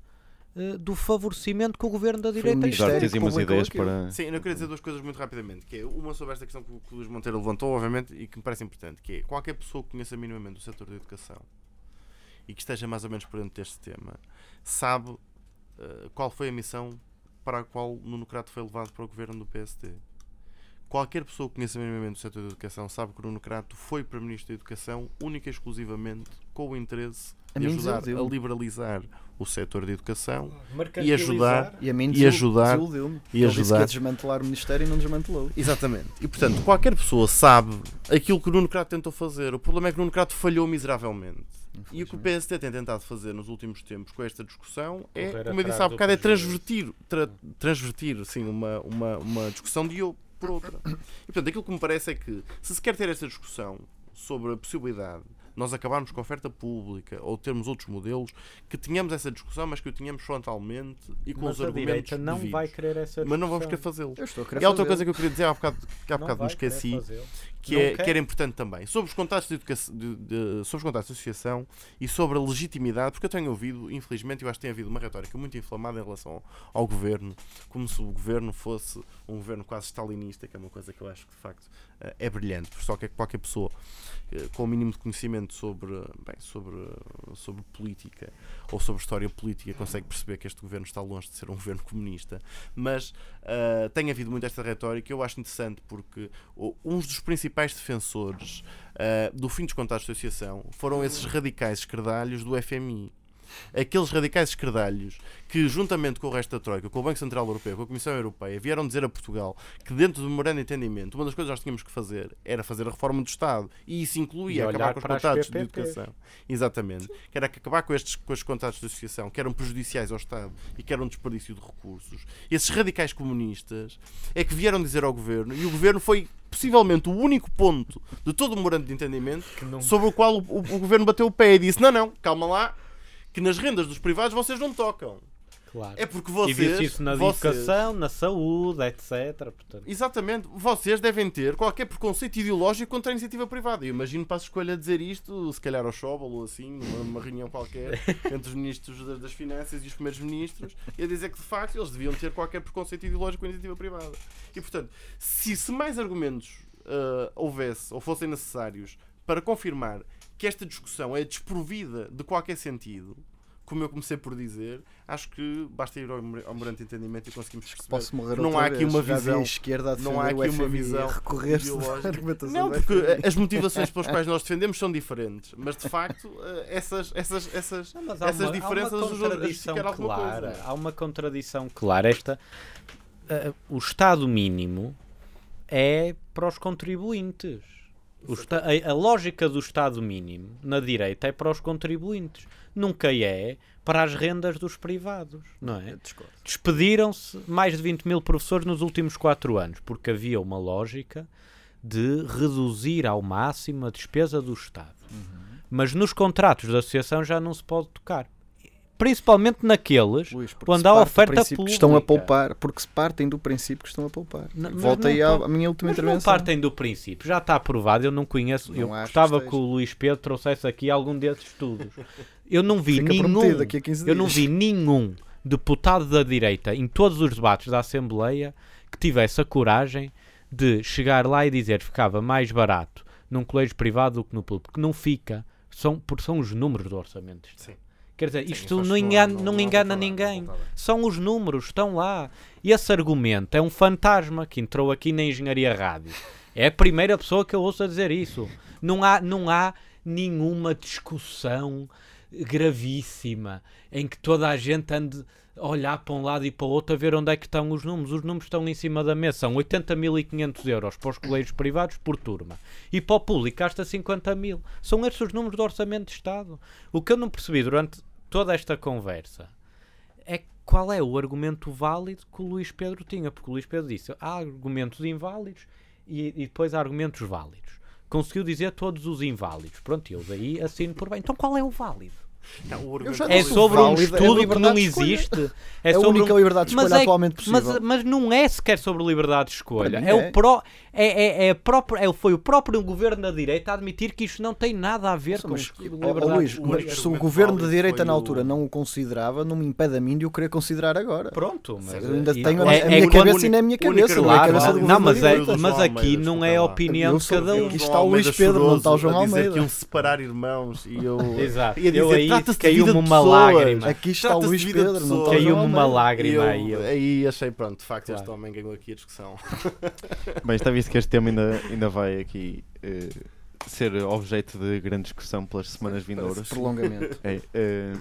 eh, do favorecimento que o governo da direita aí umas publicou ideias para. Sim, eu queria dizer duas coisas muito rapidamente. Que é uma sobre esta questão que o que Luís Monteiro levantou, obviamente, e que me parece importante, que é qualquer pessoa que conheça minimamente o setor da educação e que esteja mais ou menos por dentro deste tema, sabe eh, qual foi a missão para a qual Nuno Crato foi levado para o governo do PSD. Qualquer pessoa que conheça minimamente o setor da educação sabe que o Nuno Crato foi para Ministro da Educação única e exclusivamente com o interesse A de ajudar a liberalizar o setor da educação e ajudar E a mim E ajudar- e Ele disse que ajudar- desmantelar o Ministério e não desmantelou. Exatamente. E portanto, qualquer pessoa sabe aquilo que o Nuno Crato tentou fazer. O problema é que o Nuno Crato falhou miseravelmente. E o que o PSD tem tentado fazer nos últimos tempos com esta discussão é, como eu disse há do bocado, é transvertir, tra- transvertir assim, uma, uma, uma discussão de eu por outra. E portanto, aquilo que me parece é que se se quer ter esta discussão sobre a possibilidade de nós acabarmos com a oferta pública ou termos outros modelos, que tenhamos essa discussão, mas que o tenhamos frontalmente e com Mas os a argumentos direita não devidos. vai querer essa Mas não vamos discussão. querer fazê-lo. Eu estou a querer E há outra coisa que eu queria dizer há bocado, que há Não bocado me esqueci. Que, é, que era importante também, sobre os contatos de educação, de, de- sobre os contatos de associação e sobre a legitimidade, porque eu tenho ouvido, infelizmente, eu acho que tem havido uma retórica muito inflamada em relação ao, governo, como se o governo fosse um governo quase stalinista, que é uma coisa que eu acho que de facto eh, é brilhante, só que qualquer pessoa eh, com o mínimo de conhecimento sobre, bem, sobre, sobre política ou sobre história política consegue perceber que este governo está longe de ser um governo comunista, mas Uh, tem havido muito esta retórica eu acho interessante porque uns dos principais defensores uh, do fim dos contatos de associação foram esses radicais esquerdalhos do FMI. Aqueles radicais esquerdalhos que, juntamente com o resto da Troika, com o Banco Central Europeu, com a Comissão Europeia, vieram dizer a Portugal que, dentro do memorando de entendimento, uma das coisas que nós tínhamos que fazer era fazer a reforma do Estado e isso E incluía olhar acabar com os contatos de educação. Exatamente. Que era acabar com estes com os contatos de associação que eram prejudiciais ao Estado e que eram um desperdício de recursos. Esses radicais comunistas é que vieram dizer ao governo e o governo foi possivelmente o único ponto de todo o memorando de entendimento não- sobre o qual o, o- o governo bateu o pé e disse: não, não, calma lá, que nas rendas dos privados vocês não tocam. Claro. É porque vocês. viu-se isso na vocês- educação, na saúde, etc. Portanto, Exatamente, vocês devem ter qualquer preconceito ideológico contra a iniciativa privada. Eu imagino para a escolha dizer isto, se calhar ao Schauble ou assim, numa, numa reunião qualquer entre os ministros da- das Finanças e os primeiros ministros, e a dizer que de facto eles deviam ter qualquer preconceito ideológico com a iniciativa privada. E portanto, se, se mais argumentos ah, houvesse ou fossem necessários para confirmar que esta discussão é desprovida de qualquer sentido. Como eu comecei por dizer, acho que basta ir ao ao memorando de entendimento e conseguimos perceber Posso morrer não há aqui uma visão- esquerda não há aqui uma visão ideológica. Não, porque as motivações pelas quais nós defendemos são diferentes, mas de facto eh, essas, essas, essas, Não, há essas uma- há diferenças uma ajudam a contradição clara. coisa. Há uma contradição clara. Esta, eh, o Estado mínimo é para os contribuintes. A, a lógica do Estado mínimo na direita é para os contribuintes. Nunca é para as rendas dos privados, não é? Despediram-se mais de 20 mil professores nos últimos 4 anos, porque havia uma lógica de reduzir ao máximo a despesa do Estado. Mas nos contratos de associação já não se pode tocar. Principalmente naqueles Luís, se há oferta que estão a pública. poupar, porque se partem do princípio que estão a poupar. Não, Volta não aí à, minha última Mas não intervenção. partem do princípio, já está aprovado, eu não conheço, Não eu gostava que que, o Luís Pedro trouxesse aqui algum desses estudos. Eu não vi Fica nenhum, prometido daqui a 15 eu não vi nenhum deputado da direita em todos os debates da Assembleia que tivesse a coragem de chegar lá e dizer que ficava mais barato num colégio privado do que no público, porque não fica. são, porque são os números do orçamento. Sim. Quer dizer, isto não engana, não- não não engana volta lá, não ninguém. lá. São os números, estão lá. E esse argumento é um fantasma que entrou aqui na Engenharia Rádio. É a primeira pessoa que eu ouço a dizer isso. Não há, não há nenhuma discussão gravíssima em que toda a gente ande a olhar para um lado e para o outro a ver onde é que estão os números. Os números estão em cima da mesa. São 80.500 euros para os colégios privados por turma. E para o público gasta 50 mil. São estes os números do Orçamento de Estado. O que eu não percebi durante toda esta conversa é qual é o argumento válido que o Luís Pedro tinha. Porque o Luís Pedro disse há argumentos inválidos e, e depois há argumentos válidos. Conseguiu dizer todos os inválidos. Pronto, eu daí assino por bem. Então qual é o válido? Não, o argumento É disse, o sobre um é a estudo que liberdade não existe. É a sobre única um- liberdade de mas escolha é- atualmente possível. Mas, mas não é sequer sobre liberdade de escolha. É, é. o pró, é, é, é a própria, é, foi o próprio governo da direita a admitir que isto não tem nada a ver com Mas, liberdade ó, Luís, o mas se o governo de válido direita na o- altura não o considerava, não me impede a mim de o querer considerar agora. Pronto, mas Eu ainda tenho é- a, é a minha cabeça e na minha cabeça, não é a Claro, não, mas, da é, mas aqui não é a opinião de cada um. Aqui está o Luís Pedro, não está o João a dizer Almeida. que iam separar irmãos e eu Exato. dizer, trata-se de vida de uma pessoas. lágrima. Aqui está o Luís Pedro, não. Caiu-me uma lágrima aí. eu- aí achei, pronto, de facto, Claro. este homem ganhou aqui a discussão. Bem, está visto que este tema ainda, ainda vai aqui eh, ser objeto de grande discussão pelas semanas vindouras. Prolongamento. É, eh,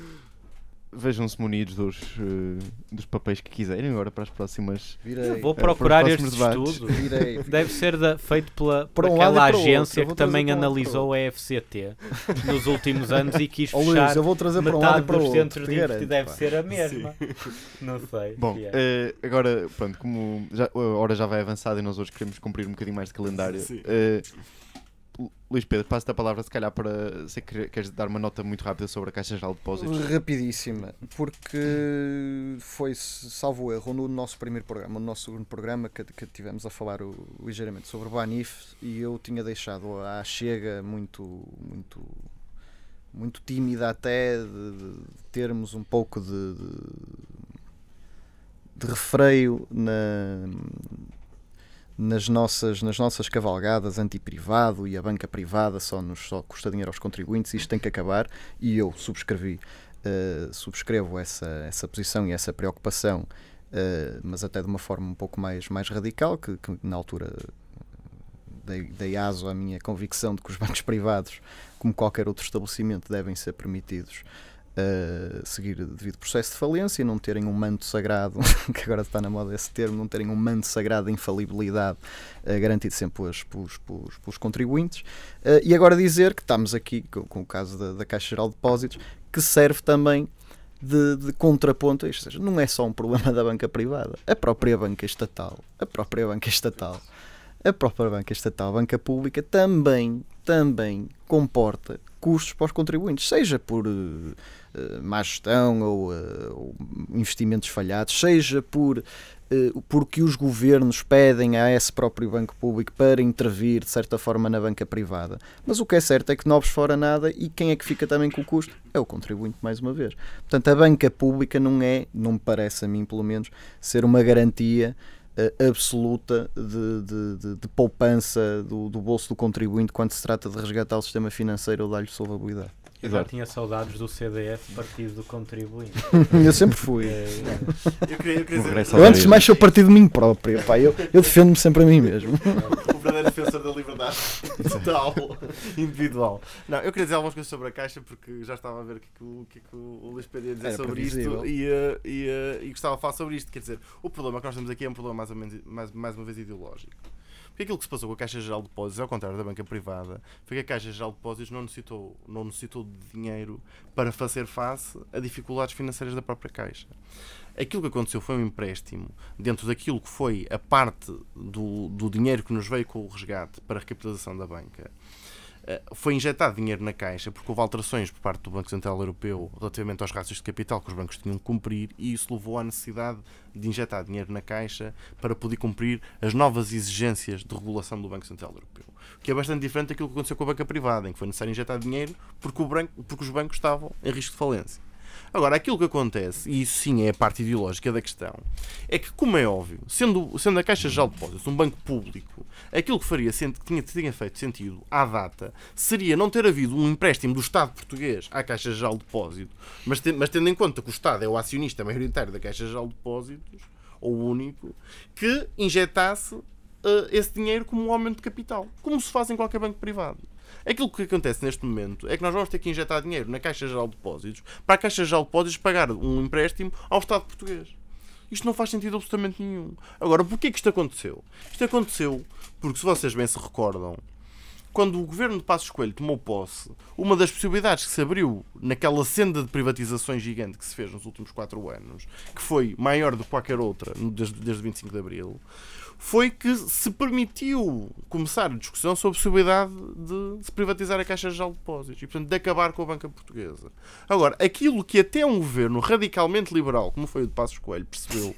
Vejam-se munidos dos, eh, dos papéis que quiserem agora para as próximas. Virei. Vou para procurar os este debates. estudo. Virei. Deve ser da- feito pela, por um aquela outro. agência que também analisou a FCT nos últimos anos e quis Ó Luís, fechar eu vou trazer para um lado metade e dos outro. centros de garanto. Deve pá. ser a mesma. Não sei. Bom, é. eh, agora, pronto, como já, a hora já vai avançada e nós hoje queremos cumprir um bocadinho mais de calendário. Sim. Lu- Luís Pedro, passo-te a palavra, se calhar, para. Que queres dar uma nota muito rápida sobre a Caixa Geral de Depósitos. Rapidíssima, porque foi, salvo erro, no nosso primeiro programa, no nosso segundo programa, que, que tivemos a falar o- ligeiramente sobre o Banif e eu tinha deixado a chega muito, muito, muito tímida até de, de termos um pouco de, de, de refreio na, nas nossas, nas nossas cavalgadas anti-privado e a banca privada só nos só custa dinheiro aos contribuintes, isto tem que acabar. E eu subscrevi, eh, subscrevo essa, essa posição e essa preocupação, eh, mas até de uma forma um pouco mais, mais radical, que, que na altura dei, dei aso à minha convicção de que os bancos privados, como qualquer outro estabelecimento, devem ser permitidos uh, seguir devido processo de falência, não terem um manto sagrado, que agora está na moda esse termo, não terem um manto sagrado de infalibilidade uh, garantido sempre pelos, pelos, pelos, pelos contribuintes. Uh, e agora dizer que estamos aqui com, com o caso da, da Caixa Geral de Depósitos, que serve também de, de contraponto a isto. Ou seja, não é só um problema da banca privada, a própria banca estatal, a própria banca estatal, a própria banca estatal, a banca pública também, também comporta custos para os contribuintes, seja por uh, má gestão ou, uh, ou, investimentos falhados, seja por uh, porque os governos pedem a esse próprio banco público para intervir de certa forma na banca privada. Mas o que é certo é que novos fora nada e quem é que fica também com o custo? É o contribuinte, mais uma vez. Portanto, a banca pública não é, não me parece a mim pelo menos, ser uma garantia uh, absoluta de, de, de, de poupança do, do, bolso do contribuinte quando se trata de resgatar o sistema financeiro ou dar-lhe solvabilidade. Eu já tinha saudades do CDS, Partido do Contribuinte. eu sempre fui. É, Eu, queria, eu, queria dizer, eu antes de mais sou partido de mim próprio. Pá. Eu, eu defendo-me sempre a mim mesmo. o verdadeiro defensor da liberdade total, individual. Não, eu queria dizer algumas coisas sobre a Caixa porque já estava a ver o que, é que o, que, é que o Luís Pedro ia dizer Era sobre previsível. isto e, uh, e, uh, e gostava de falar sobre isto. Quer dizer, o problema que nós temos aqui é um problema mais, ou menos, mais, mais uma vez ideológico. Porque aquilo que se passou com a Caixa Geral de Depósitos, ao contrário da banca privada, foi que a Caixa Geral de Depósitos não necessitou, não necessitou de dinheiro para fazer face a dificuldades financeiras da própria Caixa. Aquilo que aconteceu foi um empréstimo dentro daquilo que foi a parte do, do dinheiro que nos veio com o resgate para a recapitalização da banca. Uh, foi injetado dinheiro na Caixa porque houve alterações por parte do Banco Central Europeu relativamente aos rácios de capital que os bancos tinham que cumprir e isso levou à necessidade de injetar dinheiro na Caixa para poder cumprir as novas exigências de regulação do Banco Central Europeu. O que é bastante diferente daquilo que aconteceu com a banca privada, em que foi necessário injetar dinheiro porque, porque os bancos estavam em risco de falência. Agora, aquilo que acontece, e isso sim é a parte ideológica da questão, é que, como é óbvio, sendo, sendo a Caixa Geral de Depósitos um banco público, aquilo que faria que tinha, tinha feito sentido à data seria não ter havido um empréstimo do Estado português à Caixa Geral de Depósitos, mas, mas tendo em conta que o Estado é o acionista maioritário da Caixa Geral de Depósitos, ou o único, que injetasse uh, esse dinheiro como um aumento de capital, como se faz em qualquer banco privado. Aquilo que acontece neste momento é que nós vamos ter que injetar dinheiro na Caixa Geral de Depósitos para a Caixa Geral de Depósitos pagar um empréstimo ao Estado português. Isto não faz sentido absolutamente nenhum. Agora, porquê que isto aconteceu? Isto aconteceu porque, se vocês bem se recordam, quando o governo de Passos Coelho tomou posse, uma das possibilidades que se abriu naquela senda de privatizações gigante que se fez nos últimos quatro anos, que foi maior do que qualquer outra desde, desde 25 de Abril, foi que se permitiu começar a discussão sobre a possibilidade de se privatizar a Caixa Geral de Depósitos e, portanto, de acabar com a banca portuguesa. Agora, aquilo que até um governo radicalmente liberal, como foi o de Passos Coelho, percebeu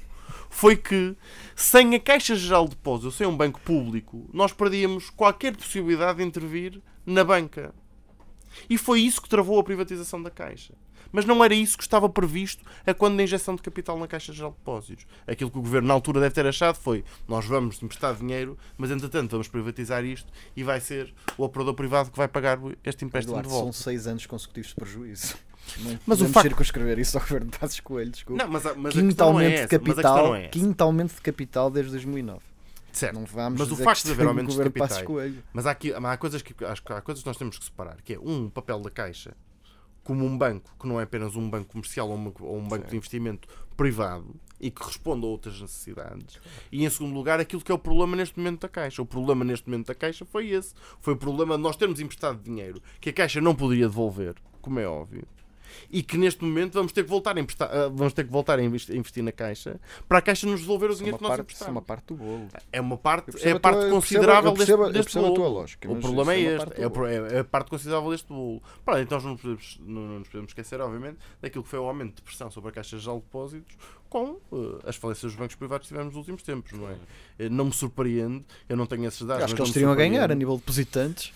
foi que sem a Caixa Geral de Depósitos, sem um banco público, nós perdíamos qualquer possibilidade de intervir na banca. E foi isso que travou a privatização da Caixa. Mas não era isso que estava previsto a quando da injeção de capital na Caixa Geral de Depósitos. Aquilo que o governo na altura deve ter achado foi: nós vamos emprestar dinheiro, mas entretanto vamos privatizar isto e vai ser o operador privado que vai pagar este empréstimo Eduardo, de volta. São seis anos consecutivos de prejuízo. Não mas o facto... circunscrever isso ao governo de Passos Coelho, desculpa. Não, mas, mas quinto aumento é de capital, é quinto aumento de capital desde 2009. Certo. Não vamos mas o facto de haver aumentos de capitais. Mas há, aqui, há, coisas que, há coisas que nós temos que separar, que é um, papel da Caixa como um banco que não é apenas um banco comercial ou, uma, ou um banco Sim. de investimento privado e que responde a outras necessidades. E em segundo lugar, aquilo que é o problema neste momento da Caixa. O problema neste momento da Caixa foi esse. Foi o problema de nós termos emprestado dinheiro que a Caixa não poderia devolver, como é óbvio e que neste momento vamos ter que voltar a, emprestar, ah, vamos ter que voltar a investir na Caixa para a Caixa nos devolver o dinheiro que nós parte, emprestamos. É uma parte do bolo. É uma parte, é a parte tua, considerável percebo, deste, deste bolo. Lógica, o problema é este, é, é, a parte considerável deste bolo. Para, então nós não, podemos, não, não nos podemos esquecer, obviamente, daquilo que foi o aumento de pressão sobre a Caixa de Depósitos com uh, as falências dos bancos privados que tivemos nos últimos tempos, não é? Eh, não me surpreende, eu não tenho esses dados. Acho que eles teriam a ganhar a nível de depositantes.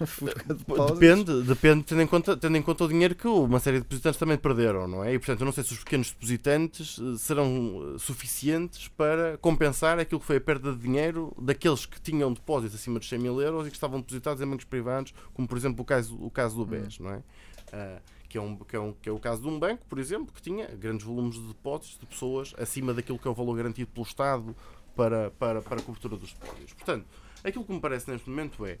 depende, depende tendo em, conta, tendo em conta o dinheiro que uma série de depositantes também perderam, não é? E portanto, eu não sei se os pequenos depositantes serão suficientes para compensar aquilo que foi a perda de dinheiro daqueles que tinham depósitos acima de 100 mil euros e que estavam depositados em bancos privados, como por exemplo o caso, o caso do BES, hum. não é? Que é, um, que, é um, que é o caso de um banco, por exemplo, que tinha grandes volumes de depósitos de pessoas acima daquilo que é o valor garantido pelo Estado para, para, para a cobertura dos depósitos. Portanto, aquilo que me parece neste momento é.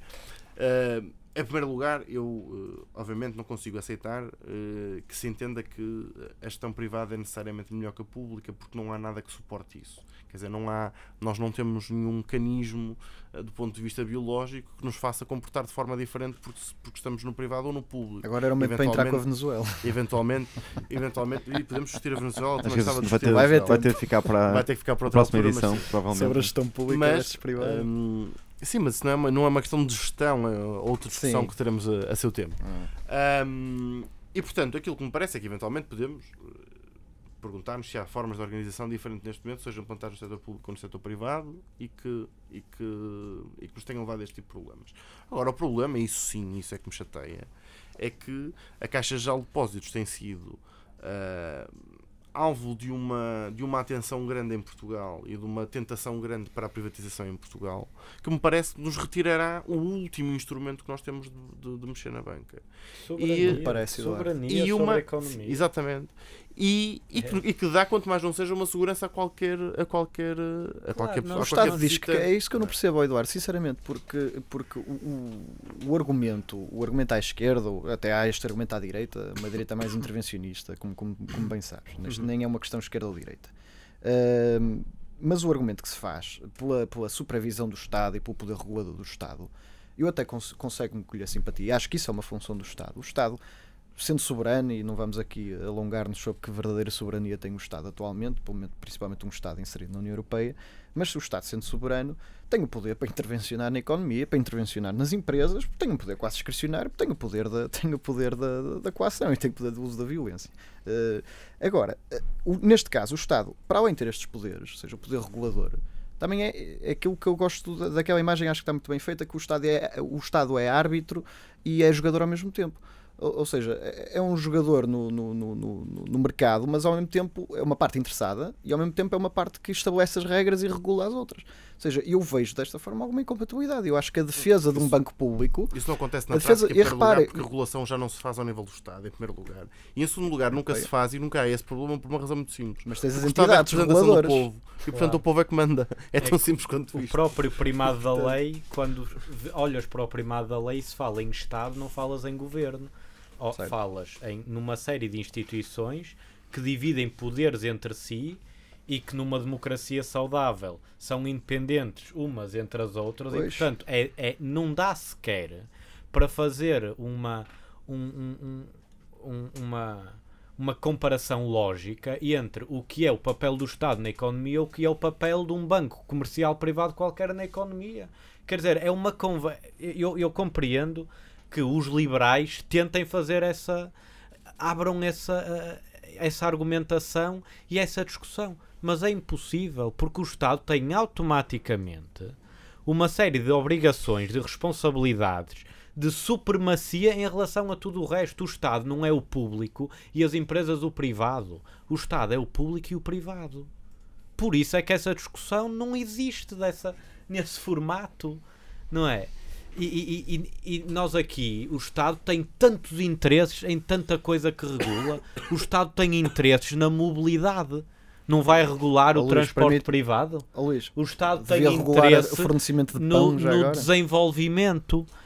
Uh, em primeiro lugar, eu uh, obviamente não consigo aceitar uh, que se entenda que a gestão privada é necessariamente melhor que a pública, porque não há nada que suporte isso. Quer dizer, não há, nós não temos nenhum mecanismo uh, do ponto de vista biológico que nos faça comportar de forma diferente porque, porque estamos no privado ou no público. Agora era o momento para entrar com a Venezuela. Eventualmente, eventualmente e podemos discutir a Venezuela. Também vai, ter, vai, vai, ter que ficar para, vai ter que ficar para a próxima altura, edição, provavelmente. Sobre a gestão pública mas, privada. Um, Sim, mas não é uma, não é uma questão de gestão, é outra discussão Sim. que teremos a, a seu tempo. Ah. Um, e portanto, aquilo que me parece é que eventualmente podemos perguntar-nos se há formas de organização diferentes neste momento, sejam implantadas no setor público ou no setor privado, e que, e, que, e que nos tenham levado a este tipo de problemas. Agora, o problema, isso sim, isso é que me chateia, é que a Caixa de Depósitos tem sido uh, alvo de uma, de uma atenção grande em Portugal e de uma tentação grande para a privatização em Portugal, que me parece que nos retirará o último instrumento que nós temos de, de, de mexer na banca. Soberania, e, parece, soberania e uma, economia. Exatamente e, e, que, e, que, dá, quanto mais não seja, uma segurança a qualquer a qualquer a qualquer claro, não, O Estado diz que é isso que eu não percebo, Eduardo, sinceramente, porque, porque o, o, o, argumento, o argumento à esquerda, até há este argumento à direita, uma direita mais intervencionista, como, como, como bem sabes, uhum. Nem é uma questão esquerda ou direita. Uh, mas o argumento que se faz pela, pela supervisão do Estado e pelo poder regulador do Estado, eu até cons consigo me colher simpatia. Acho que isso é uma função do Estado. O Estado sendo soberano, e não vamos aqui alongar-nos sobre que verdadeira soberania tem o Estado atualmente, principalmente um Estado inserido na União Europeia, mas o Estado sendo soberano tem o poder para intervencionar na economia, para intervencionar nas empresas, tem o poder quase discricionário, tem o poder da, tem o poder da, da coação e tem o poder do uso da violência. Uh, agora, uh, neste caso, o Estado, para além de ter estes poderes, ou seja, o poder regulador, também é, é aquilo que eu gosto daquela imagem, acho que está muito bem feita, que o Estado é, o Estado é árbitro e é jogador ao mesmo tempo. Ou, ou seja, é é um jogador no, no, no, no, no mercado, mas ao mesmo tempo é uma parte interessada e ao mesmo tempo é uma parte que estabelece as regras e regula as outras. Ou seja, eu vejo desta forma alguma incompatibilidade. Eu acho que a defesa de um banco público Isso não acontece na A defesa- prática, em e primeiro repare- lugar, porque a regulação já não se faz ao nível do Estado, em primeiro lugar. E em segundo lugar, nunca Ok. se faz e nunca há esse problema por uma razão muito simples. Mas tens as O é a entidades do reguladoras. povo. E portanto o povo é que manda. É tão simples quanto O isto. próprio primado da lei, quando olhas para o primado da lei, se fala em Estado, não falas em governo. Falas em numa série de instituições que dividem poderes entre si e que numa democracia saudável são independentes umas entre as outras e Pois. portanto é, é- não dá sequer para fazer uma um- um- um- um- uma uma comparação lógica entre o que é o papel do Estado na economia e o que é o papel de um banco comercial privado qualquer na economia. Quer dizer, é uma conve... eu, eu compreendo que os liberais tentem fazer essa abram essa eh, essa argumentação e essa discussão, mas é impossível porque o Estado tem automaticamente uma série de obrigações, de responsabilidades, de supremacia em relação a tudo o resto. O Estado não é o público e as empresas o privado. O Estado é o público e o privado. Por isso é que essa discussão não existe dessa, nesse formato, não é? E, e- e- nós aqui, o Estado tem tantos interesses em tanta coisa que regula. O Estado tem interesses na mobilidade. Não vai regular o Luís, transporte privado. Luís, O Estado tem interesse o fornecimento de no, pão já no agora.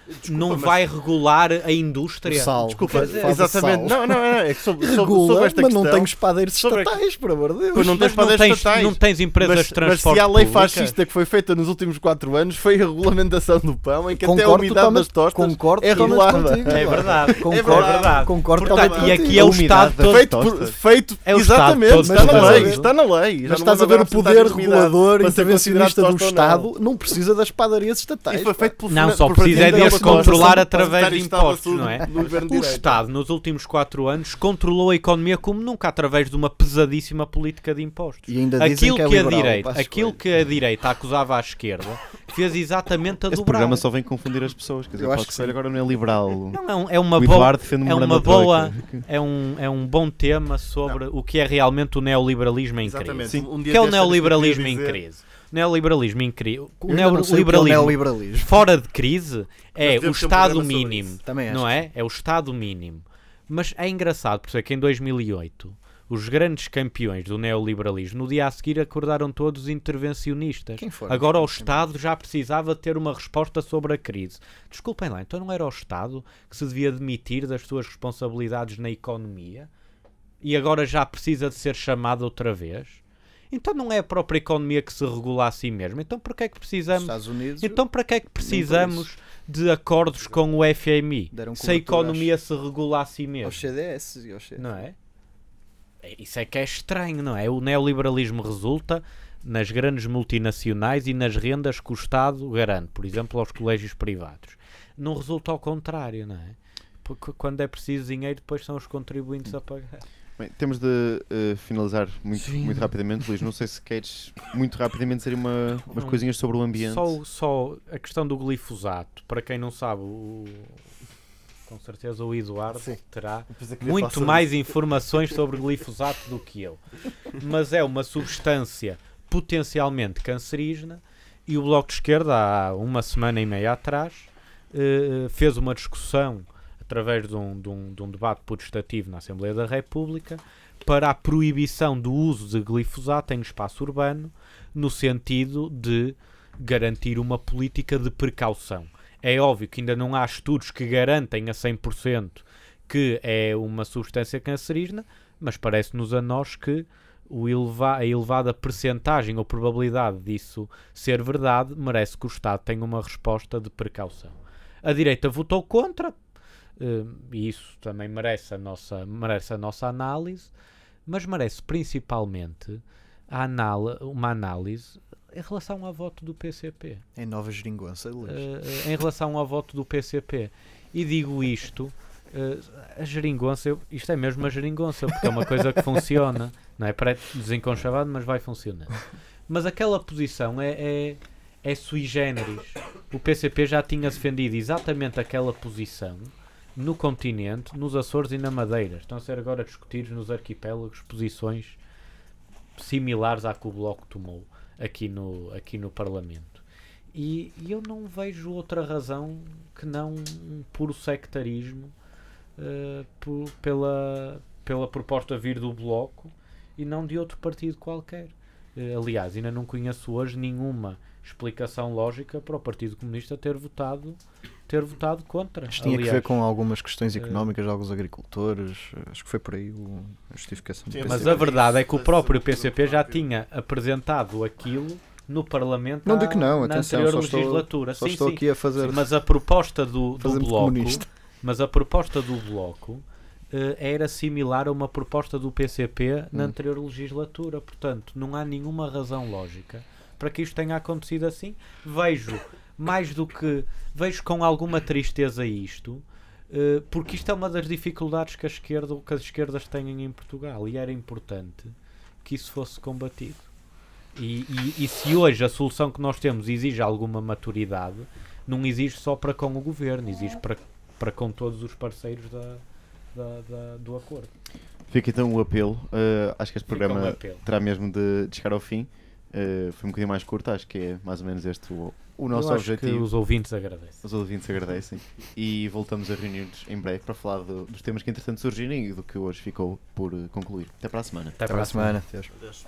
Desenvolvimento. não mas- vai regular a indústria. O sal. Desculpa, faz o exatamente. sal. Não, não, não. É que sobre, Regula, sobre esta mas questão. não tem espadeiros estatais, por amor de Deus. Não Mas tens não padeiros tens, estatais. não tens empresas Mas, de mas transporte se a lei pública, fascista que foi feita nos últimos 4 anos foi a regulamentação do pão, em que até a Concordo umidade das tostas concordo é regulada. contigo. É verdade. Concordo, é verdade. concordo Portanto, totalmente e aqui contigo. é o Estado todo. Feito, por, feito É o exatamente, Estado todo está na lei, está na lei. Já Mas não estás a ver o poder regulador, intervencionista do. Estado, não precisa das padarias estatais. Não, só precisa é Fernando controlar através de impostos, não é? O. Estado, nos últimos quatro anos, controlou a economia como nunca, através de uma pesadíssima política de impostos. E ainda dizem Aquilo que é que, a direita, aquilo que a direita acusava à esquerda, fez exatamente a Esse dobrar. programa só vem confundir as pessoas. Quer dizer, Eu acho que agora não é liberal. Não, é um- é uma o boa, é uma boa, é um, é um bom tema sobre o que é realmente o neoliberalismo em crise. Exatamente. Sim. Um que é o neoliberalismo em crise? Neoliberalismo. O que é o neoliberalismo neoliberalismo. fora de crise é o um Estado sobre mínimo. Não é? É o Estado mínimo. Mas é engraçado, por isso é que em 2008 os grandes campeões do neoliberalismo no dia a seguir acordaram todos intervencionistas. Quem foram? Agora o Estado já precisava ter uma resposta sobre a crise. Desculpem lá, então não era o Estado que se devia demitir das suas responsabilidades na economia? E agora já precisa de ser chamado outra vez? Então não é a própria economia que se regula a si mesma. Então para que é que Os precisamos Estados Unidos então, para que é que precisamos de acordos com o FMI? Se a economia se regula a si aos mesma, CDS e aos CDS. não é? É, Isso é que é estranho, não é? O neoliberalismo resulta nas grandes multinacionais e nas rendas que o Estado garante, por exemplo, aos colégios privados. Não resulta ao contrário, não é? Porque quando é preciso dinheiro, depois são os contribuintes a pagar. Bem, temos de eh, finalizar muito, Sim. muito rapidamente, Luís. Não sei se queres muito rapidamente dizer uma, umas Não. coisinhas sobre o ambiente. Só, só a questão do glifosato, para quem não sabe, o- com certeza o Eduardo Sim. terá muito mais isso. informações sobre glifosato do que eu. Mas é uma substância potencialmente cancerígena e o Bloco de Esquerda, há uma semana e meia atrás, eh, fez uma discussão através de um, de um- de um debate putestativo na Assembleia da República para a proibição do uso de glifosato em espaço urbano no sentido de garantir uma política de precaução. É óbvio que ainda não há estudos que garantem a 100% que é uma substância cancerígena, mas parece-nos a nós que eleva- a elevada percentagem ou probabilidade disso ser verdade merece que o Estado tenha uma resposta de precaução. A direita votou contra, e isso também merece a nossa, merece a nossa análise, mas merece principalmente a anala- uma análise em relação ao voto do PCP. Em Nova Geringonça, Luís. Eh, em relação ao voto do PCP. E digo isto, eh, a geringonça, isto é mesmo uma geringonça, porque é uma coisa que funciona, não é? Parece desenconchavado, mas vai funcionando. Mas aquela posição é, é, é sui generis. O PCP já tinha defendido exatamente aquela posição no continente, nos Açores e na Madeira. Estão a ser agora discutidos nos arquipélagos posições similares à que o Bloco tomou aqui no, aqui no Parlamento. E, e eu não vejo outra razão que não um puro sectarismo uh, por, pela, pela proposta vir do Bloco e não de outro partido qualquer. Uh, aliás, ainda não conheço hoje nenhuma explicação lógica para o Partido Comunista ter votado ter votado contra. Isto tinha Aliás, que ver com algumas questões eh, económicas de alguns agricultores. Acho que foi por aí o- a justificação. do Sim, Mas PCP. a verdade é que o próprio PCP já tinha apresentado aquilo no Parlamento Não digo que não, na atenção, anterior só estou- legislatura. Só sim, estou sim. aqui a fazer. Sim, mas a proposta do, do Bloco comunista. mas a proposta do Bloco eh, era similar a uma proposta do PCP na Hum. anterior legislatura. Portanto, não há nenhuma razão lógica para que isto tenha acontecido assim. Vejo, mais do que. Vejo com alguma tristeza isto, eh, porque isto é uma das dificuldades que, a esquerda, que as esquerdas têm em Portugal e era importante que isso fosse combatido. E, e- e se hoje a solução que nós temos exige alguma maturidade, não exige só para com o governo, exige para, para com todos os parceiros da, da- da- do acordo. Fica então o apelo. Uh, acho que este um programa apelo. terá mesmo de, de chegar ao fim. Uh, foi um bocadinho mais curto, acho que é mais ou menos este o, o nosso Eu acho que objetivo. os ouvintes agradecem. Os ouvintes agradecem. E voltamos a reunir-nos em breve para falar do- dos temas que entretanto surgirem e do que hoje ficou por uh, concluir. Até para a semana. Até Até para a semana. Adeus. Adeus.